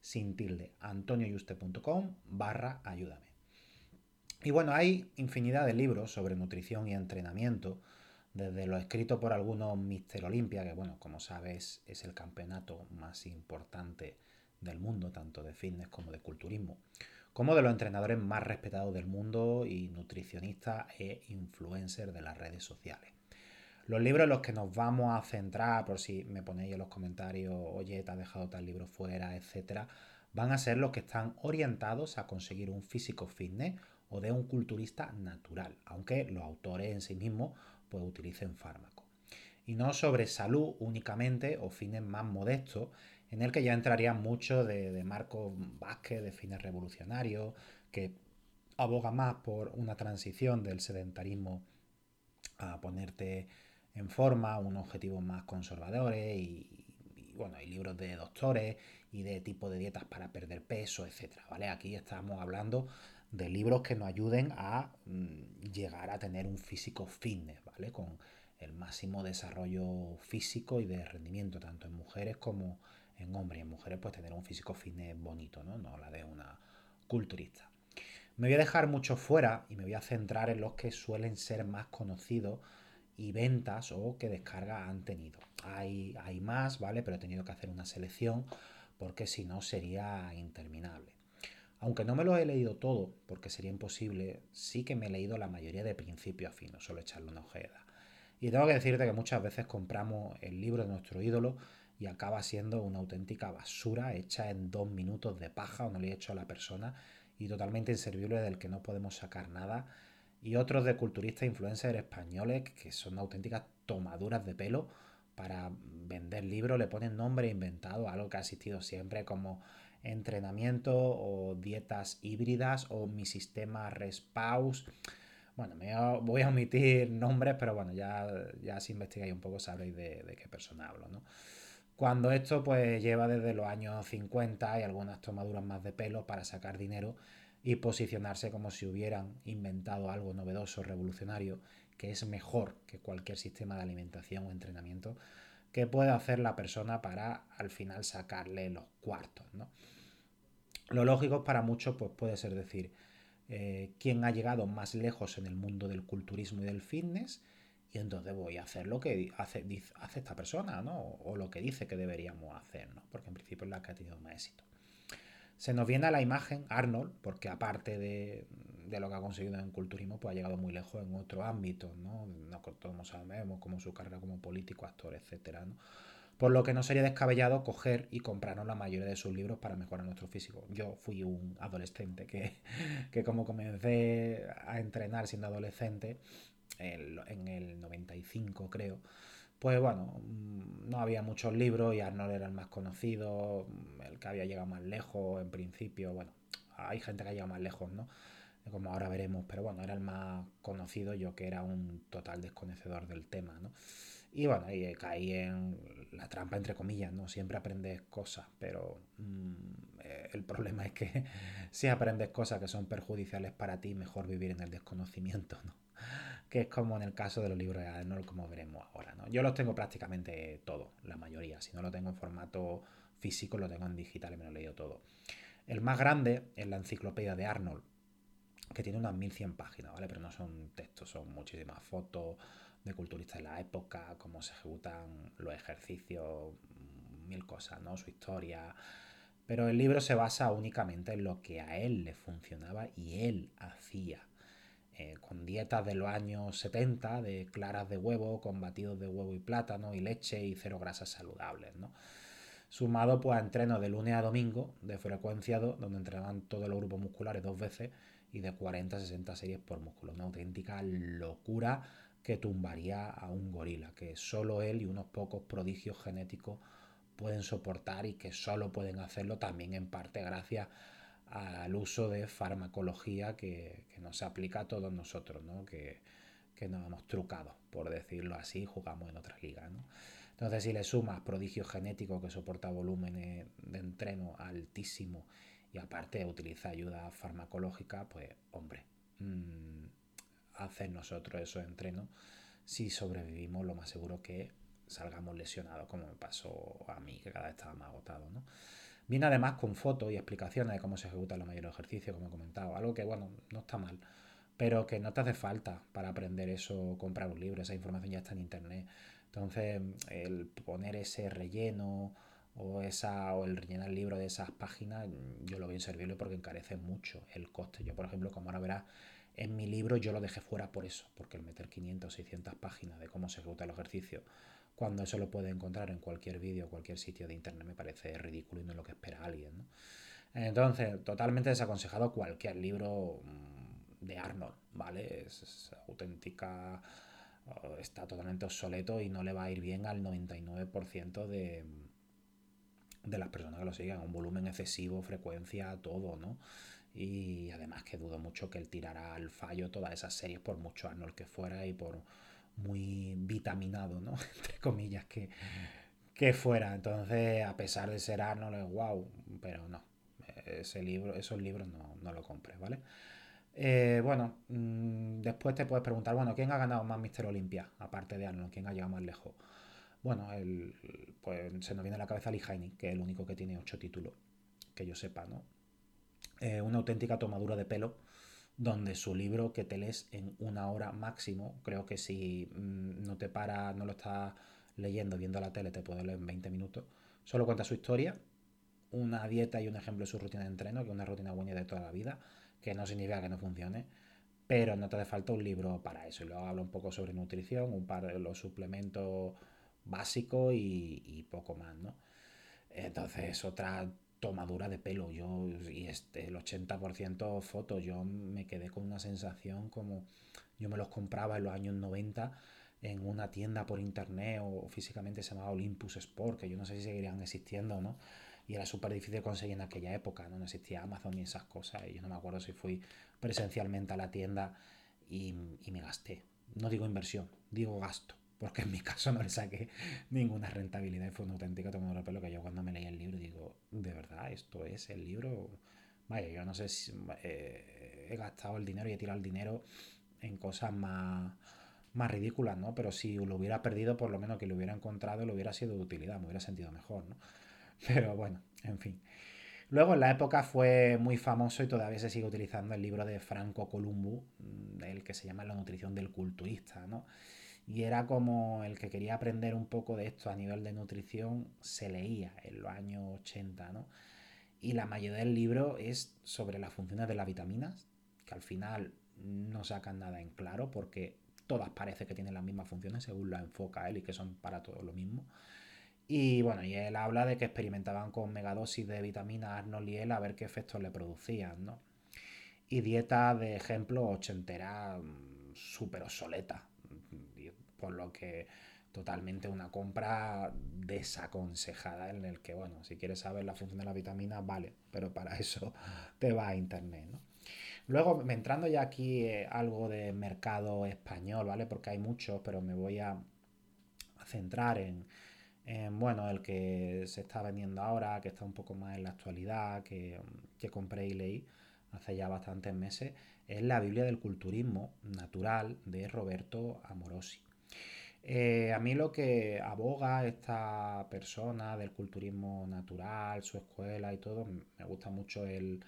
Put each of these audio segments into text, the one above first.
sin tilde, antonioyuste.com barra ayúdame. Y bueno, hay infinidad de libros sobre nutrición y entrenamiento, desde lo escrito por algunos Mister Olimpia, que bueno, como sabes es el campeonato más importante del mundo, tanto de fitness como de culturismo, como de los entrenadores más respetados del mundo y nutricionistas e influencers de las redes sociales. Los libros en los que nos vamos a centrar, por si me ponéis en los comentarios, oye, te has dejado tal libro fuera, etcétera, van a ser los que están orientados a conseguir un físico fitness o de un culturista natural, aunque los autores en sí mismos pues utilicen fármacos. Y no sobre salud únicamente o fines más modestos, en el que ya entraría mucho de, de Marcos Vázquez, de fines revolucionarios, que aboga más por una transición del sedentarismo a ponerte en forma, unos objetivos más conservadores y, bueno, hay libros de doctores y de tipo de dietas para perder peso, etcétera, ¿vale? Aquí estamos hablando de libros que nos ayuden a mm, llegar a tener un físico fitness, ¿vale? Con el máximo desarrollo físico y de rendimiento, tanto en mujeres como en hombres. Y en mujeres, pues tener un físico fitness bonito, ¿no? No la de una culturista. Me voy a dejar mucho fuera y me voy a centrar en los que suelen ser más conocidos y ventas o que descarga han tenido. Hay, hay más, ¿vale? Pero he tenido que hacer una selección porque si no sería interminable. Aunque no me lo he leído todo, porque sería imposible, sí que me he leído la mayoría de principios a fin, no solo echarle una ojeda. Y tengo que decirte que muchas veces compramos el libro de nuestro ídolo y acaba siendo una auténtica basura hecha en dos minutos de paja o no le he hecho a la persona y totalmente inservible del que no podemos sacar nada y otros de culturistas influencers españoles que son auténticas tomaduras de pelo para vender libros, le ponen nombre inventado, algo que ha existido siempre como entrenamiento o dietas híbridas o mi sistema respaus. Bueno, me voy a omitir nombres, pero bueno, ya, ya si investigáis un poco sabréis de, de qué persona hablo, ¿no? Cuando esto pues lleva desde los años 50 y algunas tomaduras más de pelo para sacar dinero y posicionarse como si hubieran inventado algo novedoso, revolucionario, que es mejor que cualquier sistema de alimentación o entrenamiento que pueda hacer la persona para al final sacarle los cuartos. ¿no? Lo lógico para muchos pues, puede ser decir, eh, quién ha llegado más lejos en el mundo del culturismo y del fitness, y entonces voy a hacer lo que hace, esta persona, ¿no? O lo que dice que deberíamos hacer, ¿no? Porque en principio es la que ha tenido más éxito. Se nos viene a la imagen Arnold, porque aparte de, lo que ha conseguido en culturismo, pues ha llegado muy lejos en otros ámbitos, no todos sabemos como su carrera como político, actor, etcétera, ¿no? Por lo que no sería descabellado coger y comprarnos la mayoría de sus libros para mejorar nuestro físico. Yo fui un adolescente que, que como comencé a entrenar siendo adolescente, en el 95 creo, pues bueno, mm, no había muchos libros y Arnold era el más conocido, mm, el que había llegado más lejos en principio, bueno, hay gente que ha llegado más lejos, ¿no? Como ahora veremos, pero bueno, era el más conocido, yo que era un total desconocedor del tema, ¿no? Y bueno, ahí caí en la trampa entre comillas, ¿no? Siempre aprendes cosas, pero mm, eh, el problema es que si aprendes cosas que son perjudiciales para ti, mejor vivir en el desconocimiento, ¿no? Que es como en el caso de los libros de Arnold, como veremos ahora, ¿no? Yo los tengo prácticamente todo, la mayoría. Si no lo tengo en formato físico, lo tengo en digital y me lo he leído todo. El más grande es la enciclopedia de Arnold, que tiene unas 1100 páginas, ¿vale? Pero no son textos, son muchísimas fotos de culturistas de la época, cómo se ejecutan los ejercicios, mil cosas, ¿no? Su historia. Pero el libro se basa únicamente en lo que a él le funcionaba y él hacía. Eh, con dietas de los años 70, de claras de huevo, con batidos de huevo y plátano y leche y cero grasas saludables. Sumado pues a entrenos de lunes a domingo, de frecuencia 2, donde entrenaban todos los grupos musculares dos veces y de 40 a 60 series por músculo. Una auténtica locura que tumbaría a un gorila, que solo él y unos pocos prodigios genéticos pueden soportar y que solo pueden hacerlo también en parte gracias al uso de farmacología que, que nos aplica a todos nosotros, ¿no? que, que nos hemos trucado, por decirlo así, jugamos en otras ligas. ¿no? Entonces, si le sumas prodigios genéticos que soporta volúmenes de entreno altísimo y aparte utiliza ayuda farmacológica, pues hombre, mmm, hacer nosotros esos entrenos, si sobrevivimos, lo más seguro que salgamos lesionados, como me pasó a mí, que cada vez estaba más agotado. ¿no? Viene además con fotos y explicaciones de cómo se ejecutan los mayores ejercicios, como he comentado, algo que, bueno, no está mal, pero que no te hace falta para aprender eso, comprar un libro, esa información ya está en internet. Entonces, el poner ese relleno o, esa, o el rellenar el libro de esas páginas, yo lo veo inservible porque encarece mucho el coste. Yo, por ejemplo, como ahora verás, en mi libro yo lo dejé fuera por eso, porque el meter 500 o 600 páginas de cómo se ejecuta el ejercicio, cuando eso lo puede encontrar en cualquier vídeo, cualquier sitio de internet, me parece ridículo y no es lo que espera alguien. ¿no? Entonces, totalmente desaconsejado cualquier libro mm, de Arnold, ¿vale? Es, auténtica, está totalmente obsoleto y no le va a ir bien al 99% de, de las personas que lo sigan. Un volumen excesivo, frecuencia, todo, ¿no? Y además que dudo mucho que él tirara al fallo todas esas series, por mucho Arnold que fuera y por muy vitaminado, ¿no? Entre comillas, que, que fuera. Entonces, a pesar de ser Arnold, es wow, pero no. Ese libro, esos libros no, no lo compré, ¿vale? Eh, bueno, mm, después te puedes preguntar, bueno, ¿quién ha ganado más Mister Olympia? Aparte de Arnold, ¿quién ha llegado más lejos? Bueno, el, pues se nos viene a la cabeza Lee Heining, que es el único que tiene ocho títulos, que yo sepa, ¿no? Eh, una auténtica tomadura de pelo, donde su libro que te lees en una hora máximo, creo que si mm, no te para, no lo estás leyendo, viendo la tele, te puedo leer en 20 minutos, solo cuenta su historia, una dieta y un ejemplo de su rutina de entreno, que es una rutina buena de toda la vida, que no significa que no funcione, pero no te hace falta un libro para eso. Y luego habla un poco sobre nutrición, un par de los suplementos básicos y, y poco más, ¿no? Entonces, otra tomadura de pelo. Yo, y este, el 80% fotos, yo me quedé con una sensación como yo me los compraba en los años 90 en una tienda por internet o físicamente se llamaba Olympus Sport, que yo no sé si seguirían existiendo no. Y era súper difícil conseguir en aquella época, ¿no? no existía Amazon ni esas cosas. Y yo no me acuerdo si fui presencialmente a la tienda y, y me gasté. No digo inversión, digo gasto porque en mi caso no le saqué ninguna rentabilidad y fue una auténtica toma de pelo que yo cuando me leí el libro digo, de verdad, esto es el libro. Vaya, yo no sé si eh, he gastado el dinero y he tirado el dinero en cosas más, más ridículas, ¿no? Pero si lo hubiera perdido, por lo menos que lo hubiera encontrado, lo hubiera sido de utilidad, me hubiera sentido mejor, ¿no? Pero bueno, en fin. Luego en la época fue muy famoso y todavía se sigue utilizando el libro de Franco Columbu, mm, el que se llama La nutrición del culturista, ¿no? Y era como el que quería aprender un poco de esto a nivel de nutrición, se leía en los años 80, ¿no? Y la mayoría del libro es sobre las funciones de las vitaminas, que al final no sacan nada en claro porque todas parece que tienen las mismas funciones según la enfoca él y que son para todo lo mismo. Y bueno, y él habla de que experimentaban con megadosis de vitaminas Arnold y a ver qué efectos le producían, ¿no? Y dieta de ejemplo ochentera mm, súper obsoleta, por lo que totalmente una compra desaconsejada en el que, bueno, si quieres saber la función de la vitamina, vale, pero para eso te va a internet, ¿no? Luego, entrando ya aquí eh, algo de mercado español, ¿vale? Porque hay muchos, pero me voy a, centrar en, bueno, el que se está vendiendo ahora, que está un poco más en la actualidad, que, que compré y leí hace ya bastantes meses, es la Biblia del Culturismo Natural de Roberto Amorosi. Eh, a mí lo que aboga esta persona del culturismo natural, su escuela y todo, me gusta mucho el,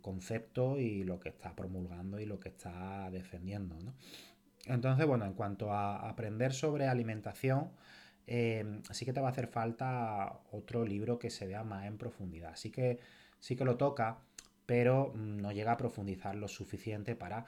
concepto y lo que está promulgando y lo que está defendiendo. Entonces, bueno, en cuanto a aprender sobre alimentación, eh, sí que te va a hacer falta otro libro que se vea más en profundidad. Sí que, sí que lo toca, pero no llega a profundizar lo suficiente para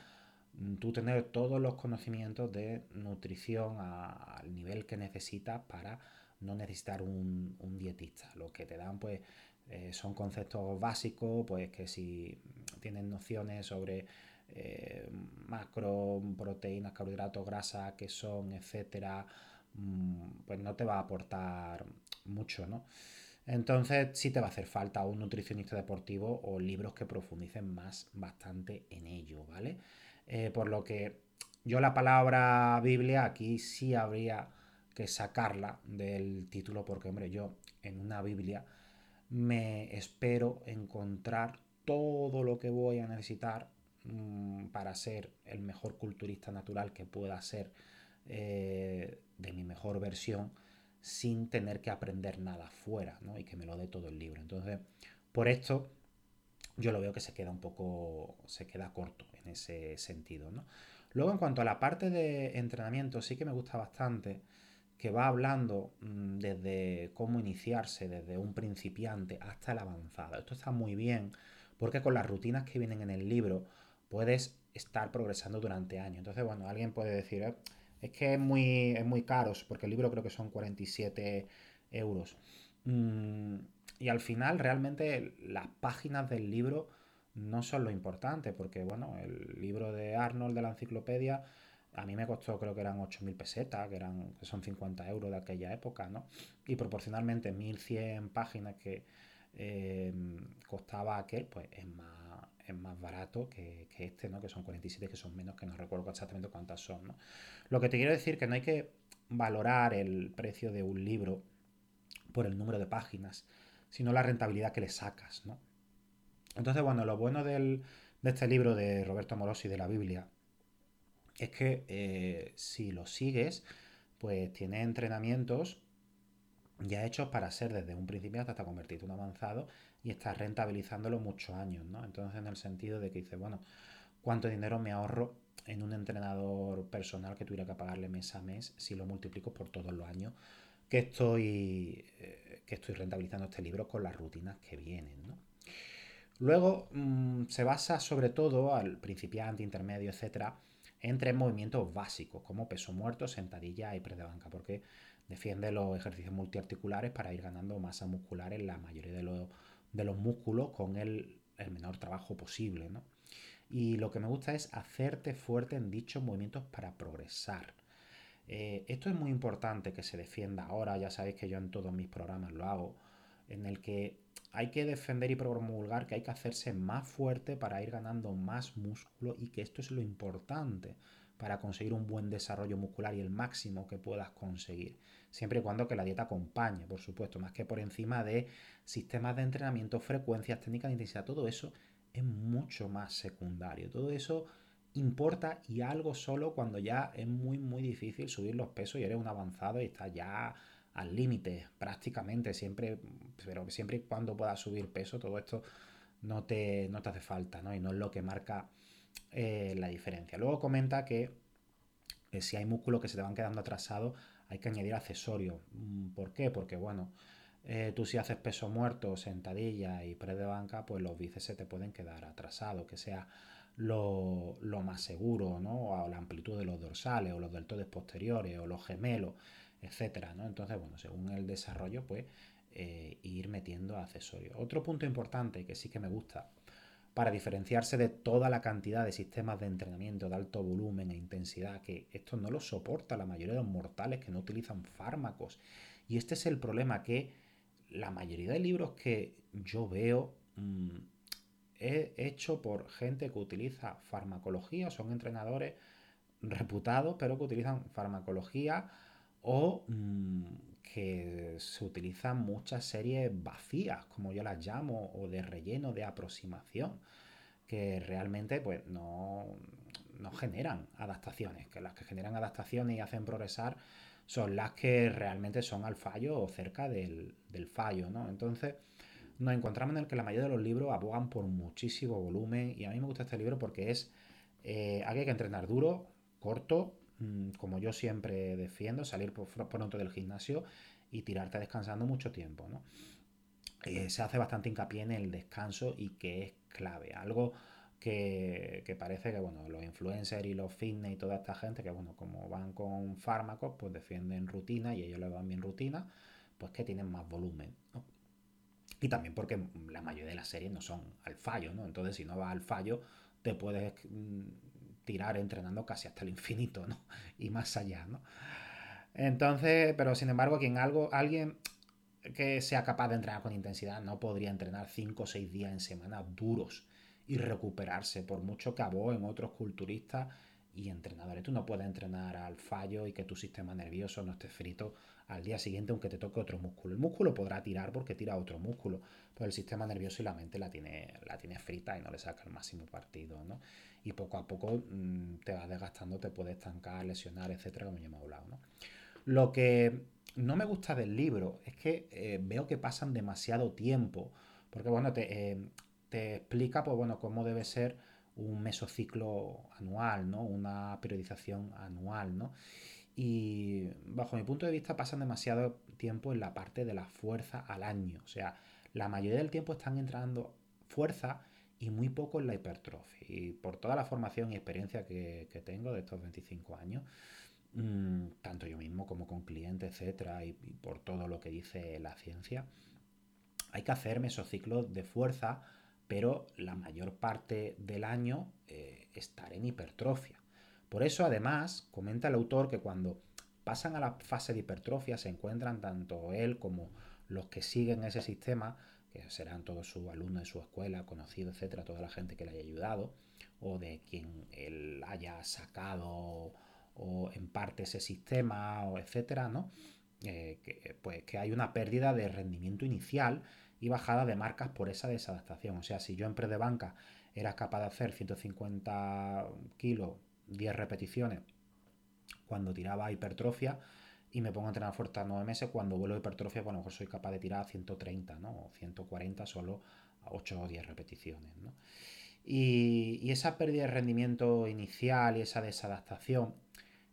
tú tener todos los conocimientos de nutrición al nivel que necesitas para no necesitar un, dietista. Lo que te dan, pues, eh, son conceptos básicos, pues que si tienes nociones sobre eh, macro, proteínas, carbohidratos, grasa, qué son, etcétera, mm, pues no te va a aportar mucho, ¿no? Entonces sí te va a hacer falta un nutricionista deportivo o libros que profundicen más bastante en ello, ¿vale? Eh, por lo que yo la palabra Biblia aquí sí habría que sacarla del título porque, hombre, yo en una Biblia me espero encontrar todo lo que voy a necesitar mm, para ser el mejor culturista natural que pueda ser eh, de mi mejor versión sin tener que aprender nada fuera, ¿no? Y que me lo dé todo el libro. Entonces, por esto, yo lo veo que se queda un poco, se queda corto en ese sentido, ¿no? Luego, en cuanto a la parte de entrenamiento, sí que me gusta bastante que va hablando mm, desde cómo iniciarse, desde un principiante hasta el avanzado. Esto está muy bien porque con las rutinas que vienen en el libro puedes estar progresando durante años. Entonces, bueno, alguien puede decir, eh, es que es muy, es muy caro, porque el libro creo que son 47 euros. Mm, y al final, realmente, las páginas del libro no son lo importante, porque, bueno, el libro de Arnold de la enciclopedia a mí me costó, creo que eran 8.000 pesetas, que, eran, que son 50 euros de aquella época, ¿no? Y proporcionalmente 1.100 páginas que eh, costaba aquel, pues es más es más barato que, este, ¿no? Que son 47, que son menos, que no recuerdo exactamente cuántas son, ¿no? Lo que te quiero decir que no hay que valorar el precio de un libro por el número de páginas, sino la rentabilidad que le sacas, ¿no? Entonces, bueno, lo bueno de este libro de Roberto Morosi de la Biblia es que eh, si lo sigues, pues tiene entrenamientos ya hechos para ser desde un principiante hasta convertirte en un avanzado y estás rentabilizándolo muchos años, ¿no? Entonces, en el sentido de que dices, bueno, ¿cuánto dinero me ahorro en un entrenador personal que tuviera que pagarle mes a mes si lo multiplico por todos los años que estoy, eh, que estoy rentabilizando este libro con las rutinas que vienen, ¿no? Luego mm, se basa sobre todo al principiante, intermedio, etcétera, en tres movimientos básicos como peso muerto, sentadilla y press porque defiende los ejercicios multiarticulares para ir ganando masa muscular en la mayoría de los de los músculos con el, menor trabajo posible. ¿no? Y lo que me gusta es hacerte fuerte en dichos movimientos para progresar. Eh, esto es muy importante que se defienda ahora, ya sabéis que yo en todos mis programas lo hago, en el que hay que defender y promulgar que hay que hacerse más fuerte para ir ganando más músculo y que esto es lo importante para conseguir un buen desarrollo muscular y el máximo que puedas conseguir. Siempre y cuando que la dieta acompañe, por supuesto, más que por encima de sistemas de entrenamiento, frecuencias, técnicas de intensidad, todo eso es mucho más secundario. Todo eso importa y algo solo cuando ya es muy, muy difícil subir los pesos y eres un avanzado y estás ya al límite prácticamente, siempre, pero siempre y cuando puedas subir peso, todo esto no te, no te hace falta, ¿no? Y no es lo que marca eh, la diferencia. Luego comenta que eh, si hay músculos que se te van quedando atrasados, hay que añadir accesorios. Mm, ¿Por qué? Porque bueno, eh, tú si haces peso muerto, sentadilla y pre de banca, pues los bíceps se te pueden quedar atrasados, que sea lo, más seguro, ¿no? O la amplitud de los dorsales, o los deltoides posteriores, o los gemelos, etcétera, ¿no? Entonces, bueno, según el desarrollo, pues ir metiendo accesorios. Otro punto importante que sí que me gusta para diferenciarse de toda la cantidad de sistemas de entrenamiento de alto volumen e intensidad, que esto no lo soporta la mayoría de los mortales que no utilizan fármacos. Y este es el problema, que la mayoría de libros que yo veo mm, he hecho por gente que utiliza farmacología, son entrenadores reputados, pero que utilizan farmacología o mm, que se utilizan muchas series vacías, como yo las llamo, o de relleno, de aproximación, que realmente pues, no, no generan adaptaciones, que las que generan adaptaciones y hacen progresar son las que realmente son al fallo o cerca del, fallo, ¿no? Entonces nos encontramos en el que la mayoría de los libros abogan por muchísimo volumen y a mí me gusta este libro porque es, eh, hay que entrenar duro, corto, como yo siempre defiendo, salir pronto del gimnasio y tirarte descansando mucho tiempo, ¿no? Eh, se hace bastante hincapié en el descanso y que es clave, algo que, parece que bueno, los influencers y los fitness y toda esta gente que bueno, como van con fármacos, pues defienden rutina y ellos le dan bien rutina, pues que tienen más volumen. Y también porque la mayoría de las series no son al fallo, ¿no? Entonces si no vas al fallo, te puedes mm, tirar entrenando casi hasta el infinito, ¿no? Y más allá, ¿no? Entonces, pero sin embargo, quien algo, alguien que sea capaz de entrenar con intensidad no podría entrenar 5 o 6 días en semana duros y recuperarse, por mucho que en otros culturistas y entrenadores. Tú no puedes entrenar al fallo y que tu sistema nervioso no esté frito al día siguiente aunque te toque otro músculo. El músculo podrá tirar porque tira otro músculo, pero el sistema nervioso y la mente la tiene, la tiene frita y no le saca el máximo partido, ¿no? Y poco a poco mm, te vas desgastando, te puedes estancar, lesionar, etcétera, como ya hemos hablado, ¿no? Lo que no me gusta del libro es que eh, veo que pasan demasiado tiempo, porque bueno, te, eh, te explica, pues bueno, cómo debe ser un mesociclo anual, ¿no? Una periodización anual, ¿no? Y bajo mi punto de vista pasan demasiado tiempo en la parte de la fuerza al año. O sea, la mayoría del tiempo están entrando fuerza y muy poco en la hipertrofia. Y por toda la formación y experiencia que, tengo de estos 25 años, mm, tanto yo mismo como con clientes, etcétera, y, por todo lo que dice la ciencia, hay que hacer mesociclos de fuerza pero la mayor parte del año eh, estar en hipertrofia. Por eso, además, comenta el autor que cuando pasan a la fase de hipertrofia se encuentran tanto él como los que siguen ese sistema, que serán todos sus alumnos de su escuela, conocidos, etcétera, toda la gente que le haya ayudado, o de quien él haya sacado o en parte ese sistema, o etcétera, ¿no? Eh, que, pues que hay una pérdida de rendimiento inicial y bajada de marcas por esa desadaptación. O sea, si yo en pre de banca era capaz de hacer 150 kilos, 10 repeticiones, cuando tiraba hipertrofia, y me pongo a entrenar fuerte a 9 meses, cuando vuelo a hipertrofia, bueno, pues soy capaz de tirar a 130, ¿no? O 140 solo a 8 o 10 repeticiones, ¿no? Y, esa pérdida de rendimiento inicial y esa desadaptación,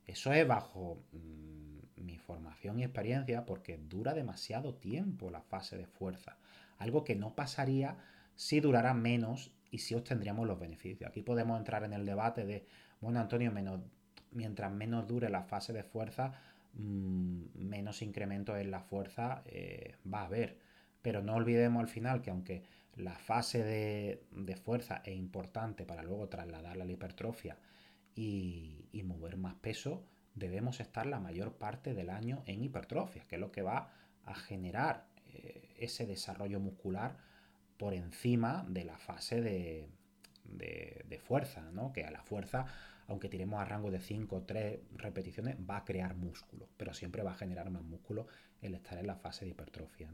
eso es bajo mm, mi formación y experiencia porque dura demasiado tiempo la fase de fuerza algo que no pasaría si durara menos y si obtendríamos los beneficios. Aquí podemos entrar en el debate de, bueno, Antonio, mientras menos dure la fase de fuerza, mm, menos incremento en la fuerza eh, va a haber. Pero no olvidemos al final que aunque la fase de, fuerza es importante para luego trasladarla a la hipertrofia y, y, mover más peso, debemos estar la mayor parte del año en hipertrofia, que es lo que va a generar eh, ese desarrollo muscular por encima de la fase de, fuerza, ¿no? que a la fuerza, aunque tiremos a rango de 5 o 3 repeticiones, va a crear músculo, pero siempre va a generar más músculo el estar en la fase de hipertrofia.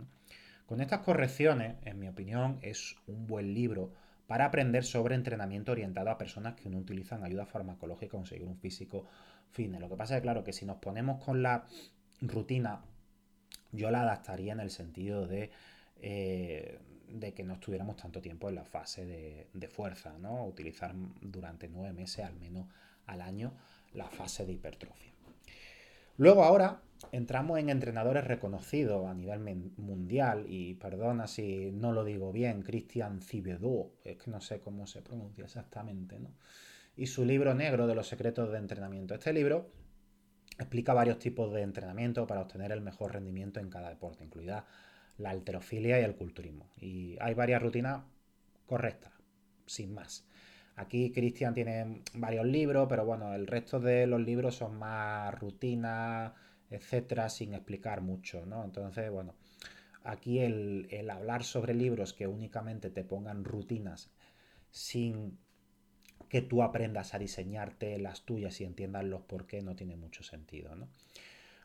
Con estas correcciones, en mi opinión, es un buen libro para aprender sobre entrenamiento orientado a personas que no utilizan ayuda farmacológica para conseguir un físico fitness. Lo que pasa es claro, que si nos ponemos con la rutina yo la adaptaría en el sentido de, eh, de que no estuviéramos tanto tiempo en la fase de, fuerza, ¿no? Utilizar durante nueve meses al menos al año la fase de hipertrofia. Luego ahora entramos en entrenadores reconocidos a nivel mundial y perdona si no lo digo bien, Christian Cibedou, es que no sé cómo se pronuncia exactamente, ¿no? Y su libro negro de los secretos de entrenamiento. Este libro Explica varios tipos de entrenamiento para obtener el mejor rendimiento en cada deporte, incluida la alterofilia y el culturismo. Y hay varias rutinas correctas, sin más. Aquí Cristian tiene varios libros, pero bueno, el resto de los libros son más rutinas, etcétera, sin explicar mucho, ¿no? Entonces, bueno, aquí el, el hablar sobre libros que únicamente te pongan rutinas sin que tú aprendas a diseñarte las tuyas y entiendas los por qué no tiene mucho sentido. ¿no?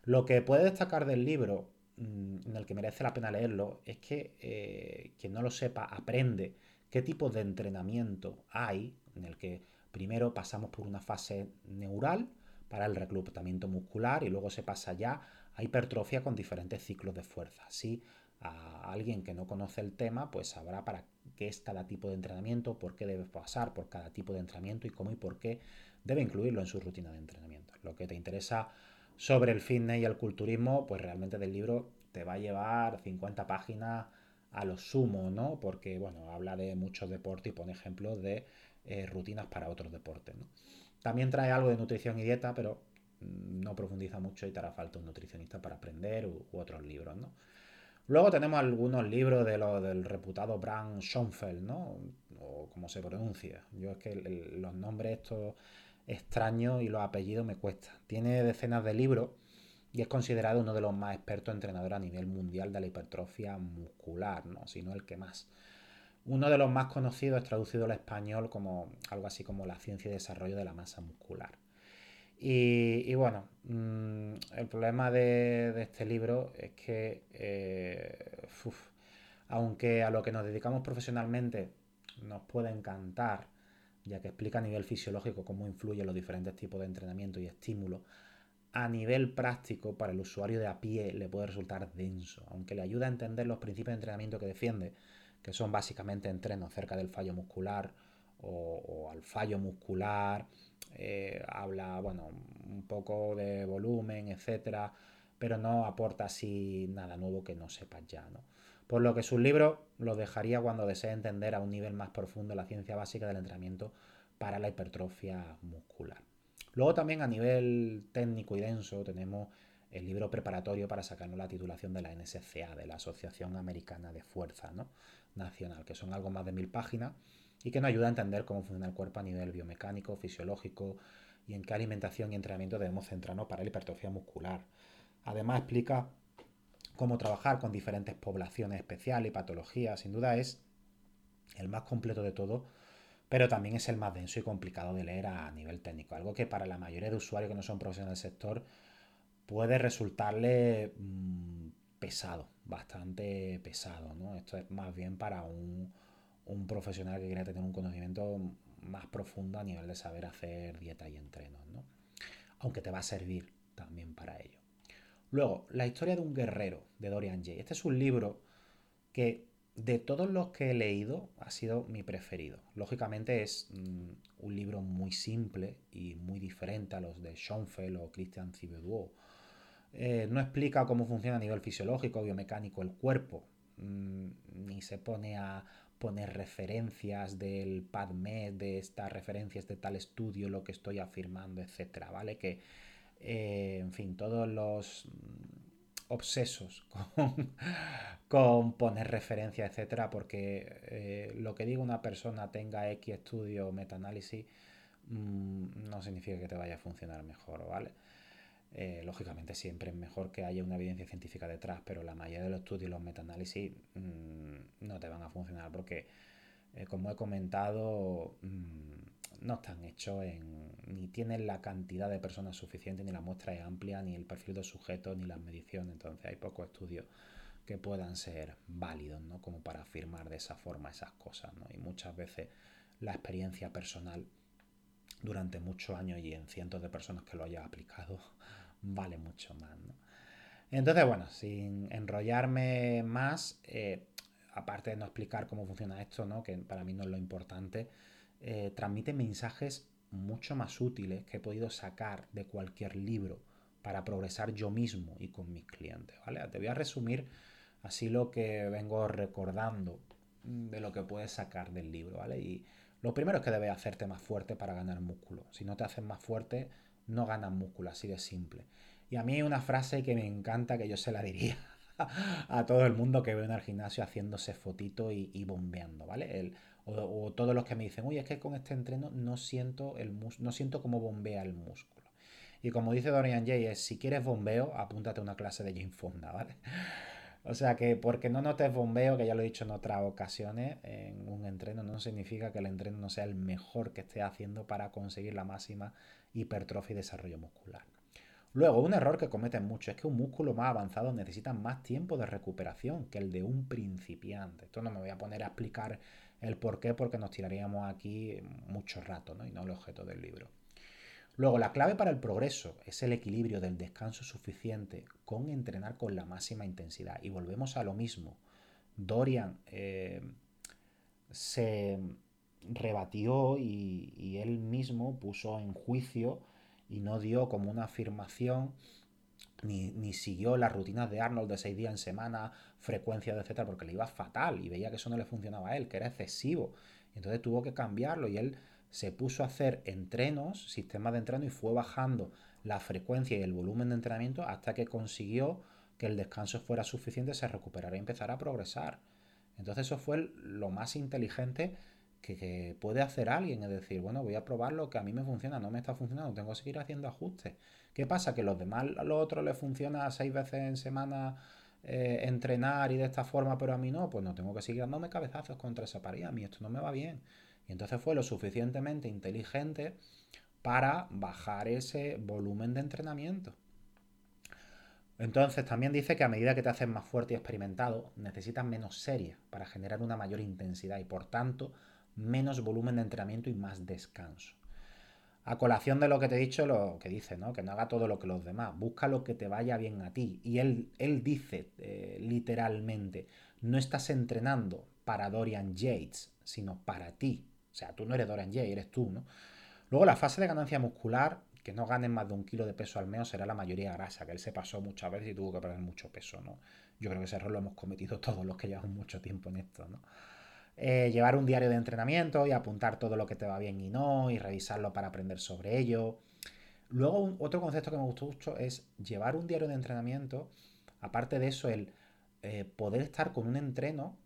Lo que puede destacar del libro, en el que merece la pena leerlo es que eh, quien no lo sepa aprende qué tipo de entrenamiento hay en el que primero pasamos por una fase neural para el reclutamiento muscular y luego se pasa ya a hipertrofia con diferentes ciclos de fuerza. Así, a alguien que no conoce el tema, pues sabrá para qué es cada tipo de entrenamiento, por qué debe pasar por cada tipo de entrenamiento y cómo y por qué debe incluirlo en su rutina de entrenamiento. Lo que te interesa sobre el fitness y el culturismo, pues realmente del libro te va a llevar 50 páginas a lo sumo, ¿no? Porque, bueno, habla de muchos deportes y pone ejemplos de eh, rutinas para otros deportes, ¿no? También trae algo de nutrición y dieta, pero mm, no profundiza mucho y te hará falta un nutricionista para aprender u, otros libros, ¿no? Luego tenemos algunos libros de lo, del reputado Bram Schoenfeld, ¿no? O como se pronuncia. Yo es que los nombres estos extraños y los apellidos me cuestan. Tiene decenas de libros y es considerado uno de los más expertos entrenadores a nivel mundial de la hipertrofia muscular, ¿no? si no el que más. Uno de los más conocidos es traducido al español como algo así como la ciencia y desarrollo de la masa muscular. Y, bueno, mm, el problema de, este libro es que, eh, aunque a lo que nos dedicamos profesionalmente nos puede encantar, ya que explica a nivel fisiológico cómo influyen los diferentes tipos de entrenamiento y estímulos, a nivel práctico para el usuario de a pie le puede resultar denso, aunque le ayuda a entender los principios de entrenamiento que defiende, que son básicamente entrenos cerca del fallo muscular o, al fallo muscular, eh, habla, bueno, un poco de volumen, etcétera, pero no aporta así nada nuevo que no sepas ya, ¿no? Por lo que sus libros los dejaría cuando desee entender a un nivel más profundo la ciencia básica del entrenamiento para la hipertrofia muscular. Luego también a nivel técnico y denso tenemos el libro preparatorio para sacarnos la titulación de la NSCA, de la Asociación Americana de Fuerza Nacional, que son algo más de mil páginas y que nos ayuda a entender cómo funciona el cuerpo a nivel biomecánico, fisiológico y en qué alimentación y entrenamiento debemos centrarnos para la hipertrofia muscular. Además explica cómo trabajar con diferentes poblaciones especiales y patologías. Sin duda es el más completo de todo pero también es el más denso y complicado de leer a nivel técnico, algo que para la mayoría de usuarios que no son profesionales del sector puede resultarle mm, pesado, bastante pesado, ¿no? Esto es más bien para un, profesional que quiere tener un conocimiento más profundo a nivel de saber hacer dieta y entrenos, ¿no? Aunque te va a servir también para ello. Luego, la historia de un guerrero de Dorian Jay. Este es un libro que de todos los que he leído, ha sido mi preferido. Lógicamente es mm, un libro muy simple y muy diferente a los de Schoenfeld o Christian Cibeduo. Eh, no explica cómo funciona a nivel fisiológico, biomecánico el cuerpo, mm, ni se pone a poner referencias del PadMed, de estas referencias de tal estudio, lo que estoy afirmando, etcétera, ¿vale? Que, eh, en fin, todos los obsesos con, poner referencia, etcétera, porque eh, lo que diga una persona tenga X estudio o metaanálisis mm, no significa que te vaya a funcionar mejor, ¿vale? Eh, lógicamente siempre es mejor que haya una evidencia científica detrás, pero la mayoría de los estudios y los metaanálisis mm, no te van a funcionar porque, como he comentado, mm, no están hechos en, ni tienen la cantidad de personas suficiente, ni la muestra es amplia, ni el perfil de sujetos, ni las mediciones. Entonces hay pocos estudios que puedan ser válidos, ¿no? Como para afirmar de esa forma esas cosas, ¿no? Y muchas veces la experiencia personal durante muchos años y en cientos de personas que lo hayan aplicado vale mucho más. Entonces, bueno, sin enrollarme más, eh, aparte de no explicar cómo funciona esto, ¿no? Que para mí no es lo importante, eh, transmite mensajes mucho más útiles que he podido sacar de cualquier libro para progresar yo mismo y con mis clientes. ¿vale? Te voy a resumir así lo que vengo recordando de lo que puedes sacar del libro. ¿vale? Y lo primero es que debes hacerte más fuerte para ganar músculo. Si no te haces más fuerte, no ganas músculo, así de simple. Y a mí hay una frase que me encanta que yo se la diría a todo el mundo que ve en el gimnasio haciéndose fotito y, bombeando, ¿vale? El, o, todos los que me dicen, uy, es que con este entreno no siento, el no siento cómo bombea el músculo. Y como dice Dorian Jay, es si quieres bombeo, apúntate a una clase de Jane Fonda, ¿vale? O sea que porque no notes bombeo, que ya lo he dicho en otras ocasiones, en un entreno no significa que el entreno no sea el mejor que estés haciendo para conseguir la máxima hipertrofia y desarrollo muscular. Luego, un error que cometen mucho es que un músculo más avanzado necesita más tiempo de recuperación que el de un principiante. Esto no me voy a poner a explicar el por qué porque nos tiraríamos aquí mucho rato y no el objeto del libro. Luego, la clave para el progreso es el equilibrio del descanso suficiente con entrenar con la máxima intensidad. Y volvemos a lo mismo. Dorian eh, se rebatió y, él mismo puso en juicio y no dio como una afirmación ni, siguió las rutinas de Arnold de seis días en semana, frecuencia, etcétera, porque le iba fatal y veía que eso no le funcionaba a él, que era excesivo. Entonces tuvo que cambiarlo y él se puso a hacer entrenos, sistemas de entreno y fue bajando la frecuencia y el volumen de entrenamiento hasta que consiguió que el descanso fuera suficiente, se recuperara y empezara a progresar. Entonces eso fue lo más inteligente que, puede hacer alguien, es decir, bueno, voy a probar lo que a mí me funciona, no me está funcionando, tengo que seguir haciendo ajustes. ¿Qué pasa? Que los demás, a los otros les funciona seis veces en semana eh, entrenar y de esta forma, pero a mí no, pues no tengo que seguir dándome cabezazos contra esa pared, a mí esto no me va bien. Y entonces fue lo suficientemente inteligente para bajar ese volumen de entrenamiento. Entonces también dice que a medida que te haces más fuerte y experimentado, necesitas menos serie para generar una mayor intensidad y por tanto menos volumen de entrenamiento y más descanso. A colación de lo que te he dicho, lo que dice, ¿no? Que no haga todo lo que los demás, busca lo que te vaya bien a ti. Y él, él dice eh, literalmente, no estás entrenando para Dorian Yates, sino para ti. O sea, tú no eres Dorian Yates, eres tú, ¿no? Luego la fase de ganancia muscular, que no ganen más de un kilo de peso al menos, será la mayoría grasa, que él se pasó muchas veces y tuvo que perder mucho peso, ¿no? Yo creo que ese error lo hemos cometido todos los que llevamos mucho tiempo en esto, ¿no? Eh, llevar un diario de entrenamiento y apuntar todo lo que te va bien y no, y revisarlo para aprender sobre ello. Luego, otro concepto que me gustó mucho es llevar un diario de entrenamiento. Aparte de eso, el eh, poder estar con un entreno,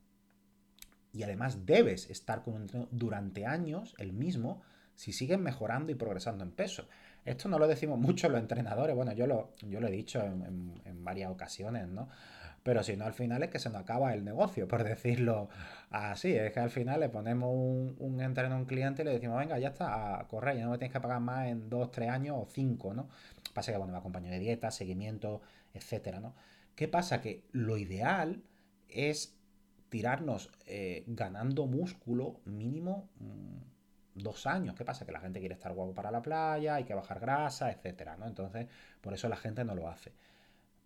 y además debes estar con un entreno durante años, el mismo, si sigues mejorando y progresando en peso. Esto no lo decimos mucho los entrenadores, bueno, yo lo, yo lo he dicho en, en varias ocasiones, ¿no? Pero si no, al final es que se nos acaba el negocio, por decirlo así. Es que al final le ponemos un, entreno a un cliente y le decimos, venga, ya está, a correr, ya no me tienes que pagar más en dos, tres años o cinco, ¿no? Pasa que, bueno, me acompaño de dieta, seguimiento, etcétera, ¿no? ¿Qué pasa? Que lo ideal es tirarnos eh, ganando músculo mínimo mm, dos años. ¿Qué pasa? Que la gente quiere estar guapo para la playa, hay que bajar grasa, etcétera, ¿no? Entonces, por eso la gente no lo hace.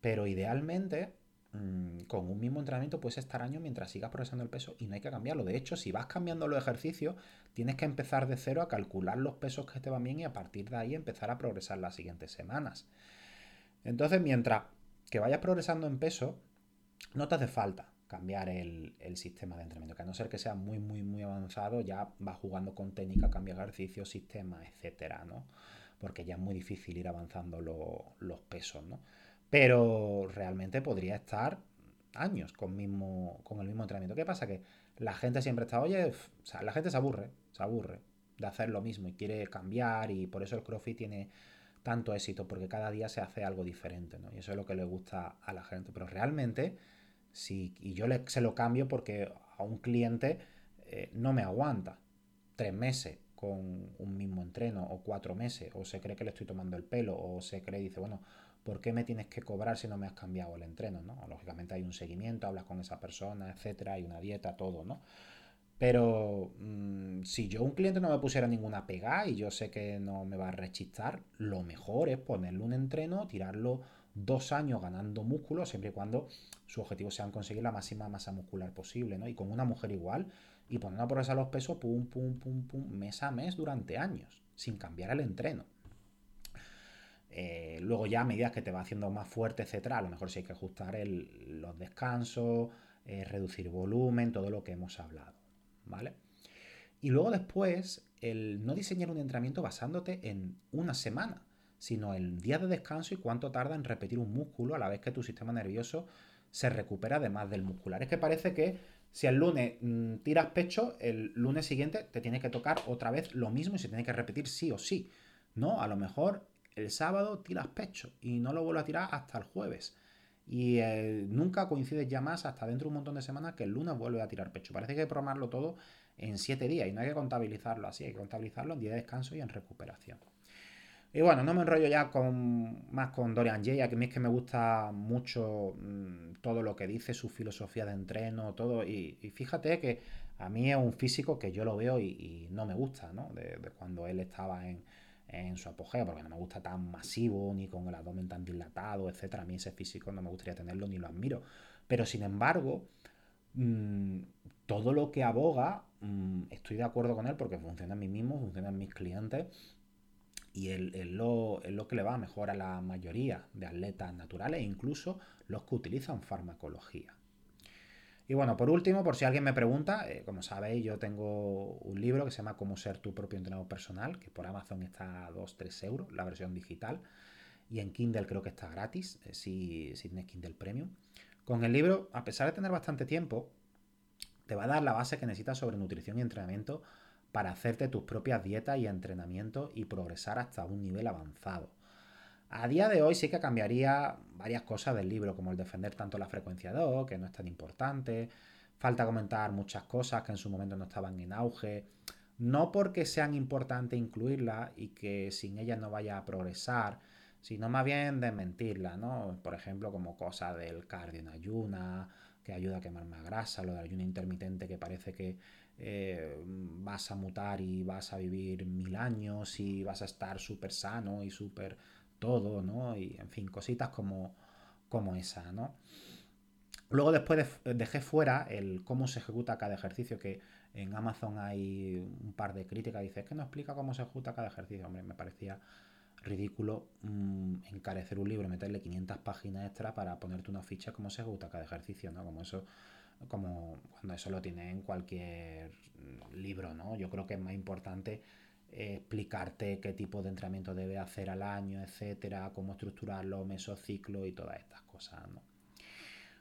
Pero idealmente Mm, con un mismo entrenamiento puedes estar años mientras sigas progresando el peso y no hay que cambiarlo. De hecho, si vas cambiando los ejercicios, tienes que empezar de cero a calcular los pesos que te van bien y a partir de ahí empezar a progresar las siguientes semanas. Entonces, mientras que vayas progresando en peso, no te hace falta cambiar el, sistema de entrenamiento, que a no ser que sea muy, muy, muy avanzado, ya vas jugando con técnica, cambia ejercicios, sistemas, etcétera, ¿no? Porque ya es muy difícil ir avanzando los pesos, ¿no? Pero realmente podría estar años con, mismo, con el mismo entrenamiento. ¿Qué pasa? Que la gente siempre está, oye, la gente se aburre, se aburre de hacer lo mismo y quiere cambiar y por eso el CrossFit tiene tanto éxito, porque cada día se hace algo diferente, ¿no? Y eso es lo que le gusta a la gente. Pero realmente, si, y yo le, se lo cambio porque a un cliente eh, no me aguanta tres meses con un mismo entreno o cuatro meses, o se cree que le estoy tomando el pelo, o se cree y dice, bueno, ¿por qué me tienes que cobrar si no me has cambiado el entreno? ¿no? Lógicamente hay un seguimiento, hablas con esa persona, etcétera, hay una dieta, todo, ¿no? Pero mm, si yo un cliente no me pusiera ninguna pega y yo sé que no me va a rechistar, lo mejor es ponerle un entreno, tirarlo dos años ganando músculo, siempre y cuando su objetivo sea conseguir la máxima masa muscular posible, ¿no? Y con una mujer igual, y poniendo a progresar los pesos, pum, pum, pum, pum, mes a mes durante años, sin cambiar el entreno. Eh, luego ya a medida que te va haciendo más fuerte, etcétera, a lo mejor sí hay que ajustar los descansos, eh, reducir volumen, todo lo que hemos hablado, ¿vale? Y luego después, el no diseñar un entrenamiento basándote en una semana, sino el día de descanso y cuánto tarda en repetir un músculo a la vez que tu sistema nervioso se recupera además del muscular. Es que parece que si el lunes mm, tiras pecho, el lunes siguiente te tiene que tocar otra vez lo mismo y se tiene que repetir sí o sí. No, a lo mejor el sábado tiras pecho y no lo vuelvo a tirar hasta el jueves. Y eh, nunca coincides ya más hasta dentro de un montón de semanas que el lunes vuelve a tirar pecho. Parece que hay que programarlo todo en siete días y no hay que contabilizarlo así, hay que contabilizarlo en día de descanso y en recuperación. Y bueno, no me enrollo ya con más con Dorian Jay, a mí es que me gusta mucho mm, todo lo que dice, su filosofía de entreno, todo. Y, fíjate que a mí es un físico que yo lo veo y, no me gusta, ¿no? De, cuando él estaba en, su apogeo, porque no me gusta tan masivo, ni con el abdomen tan dilatado, etcétera. A mí ese físico no me gustaría tenerlo ni lo admiro. Pero sin embargo, mm, todo lo que aboga, mm, estoy de acuerdo con él porque funciona en mí mismo, funciona en mis clientes y es lo, lo, que le va mejor a la mayoría de atletas naturales, incluso los que utilizan farmacología. Y bueno, por último, por si alguien me pregunta, eh, como sabéis, yo tengo un libro que se llama Cómo ser tu propio entrenador personal, que por Amazon está a 2-3 euros, la versión digital, y en Kindle creo que está gratis, eh, si, si tienes Kindle Premium. Con el libro, a pesar de tener bastante tiempo, te va a dar la base que necesitas sobre nutrición y entrenamiento para hacerte tus propias dietas y entrenamientos y progresar hasta un nivel avanzado. A día de hoy sí que cambiaría varias cosas del libro, como el defender tanto la frecuencia 2, que no es tan importante, falta comentar muchas cosas que en su momento no estaban en auge, no porque sean importantes incluirlas y que sin ellas no vaya a progresar, sino más bien desmentirlas, ¿no? Por ejemplo, como cosas del cardio en ayuna, que ayuda a quemar más grasa, lo del ayuno intermitente que parece que eh, vas a mutar y vas a vivir mil años y vas a estar súper sano y súper todo, ¿no? Y en fin, cositas como, como esa, ¿no? Luego después dejé fuera el cómo se ejecuta cada ejercicio, que en Amazon hay un par de críticas, dice, es que no explica cómo se ejecuta cada ejercicio. Hombre, me parecía ridículo mm, encarecer un libro, meterle 500 páginas extra para ponerte una ficha cómo se ejecuta cada ejercicio, ¿no? Como eso como cuando eso lo tiene en cualquier libro, ¿no? Yo creo que es más importante explicarte qué tipo de entrenamiento debe hacer al año, etcétera, cómo estructurarlo, mesociclo y todas estas cosas, ¿no?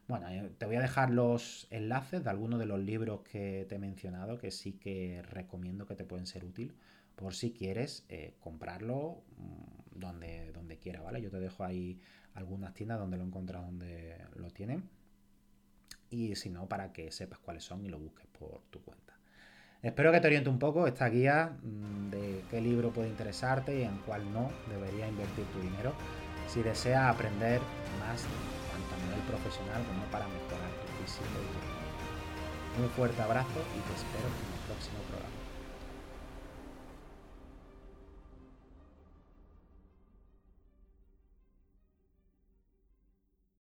Bueno, eh, te voy a dejar los enlaces de algunos de los libros que te he mencionado que sí que recomiendo que te pueden ser útil por si quieres eh, comprarlo mm, donde, donde quiera, ¿vale? Yo te dejo ahí algunas tiendas donde lo he encontrado, donde lo tienen y si no, para que sepas cuáles son y lo busques por tu cuenta. Espero que te oriente un poco esta guía mm, de qué libro puede interesarte y en cuál no debería invertir tu dinero si deseas aprender más tanto a nivel profesional como para mejorar tu físico y tu Un fuerte abrazo y te espero en el próximo programa.